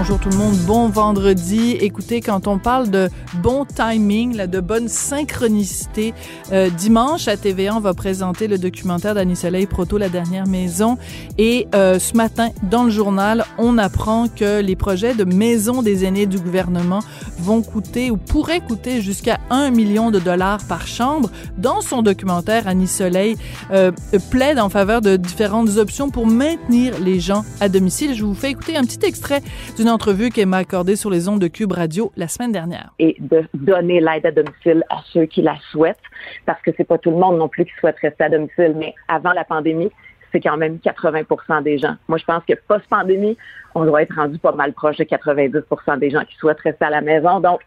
Bonjour tout le monde, bon vendredi. Écoutez, quand on parle de bon timing, de bonne synchronicité, euh, dimanche à TVA, on va présenter le documentaire d'Annie Soleil Proto, La dernière maison. Et euh, ce matin, dans le journal, on apprend que les projets de maison des aînés du gouvernement vont coûter ou pourraient coûter jusqu'à un million de dollars par chambre. Dans son documentaire, Annie Soleil euh, plaide en faveur de différentes options pour maintenir les gens à domicile. Je vous fais écouter un petit extrait d'une entrevue qu'elle m'a accordée sur les ondes de Cube Radio la semaine dernière. Et de donner l'aide à domicile à ceux qui la souhaitent, parce que c'est pas tout le monde non plus qui souhaite rester à domicile, mais avant la pandémie, c'est quand même 80% des gens. Moi, je pense que post-pandémie, on doit être rendu pas mal proche de 90% des gens qui souhaitent rester à la maison. Donc,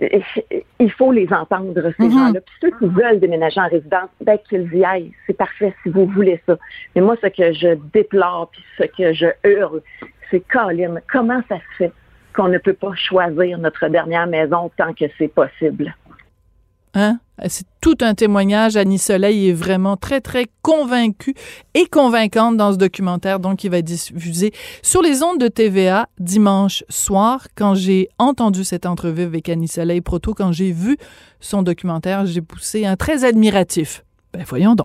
il faut les entendre, ces Mhm. gens-là. Puis ceux qui veulent déménager en résidence, ben qu'ils y aillent. C'est parfait si vous voulez ça. Mais moi, ce que je déplore, puis ce que je hurle, c'est Colin, comment ça se fait qu'on ne peut pas choisir notre dernière maison tant que c'est possible? Hein? C'est tout un témoignage. Annie Soleil est vraiment très, très convaincue et convaincante dans ce documentaire, donc il va être diffusé sur les ondes de TVA dimanche soir. Quand j'ai entendu cette entrevue avec Annie Soleil Proto, quand j'ai vu son documentaire, j'ai poussé un très admiratif. Ben voyons donc.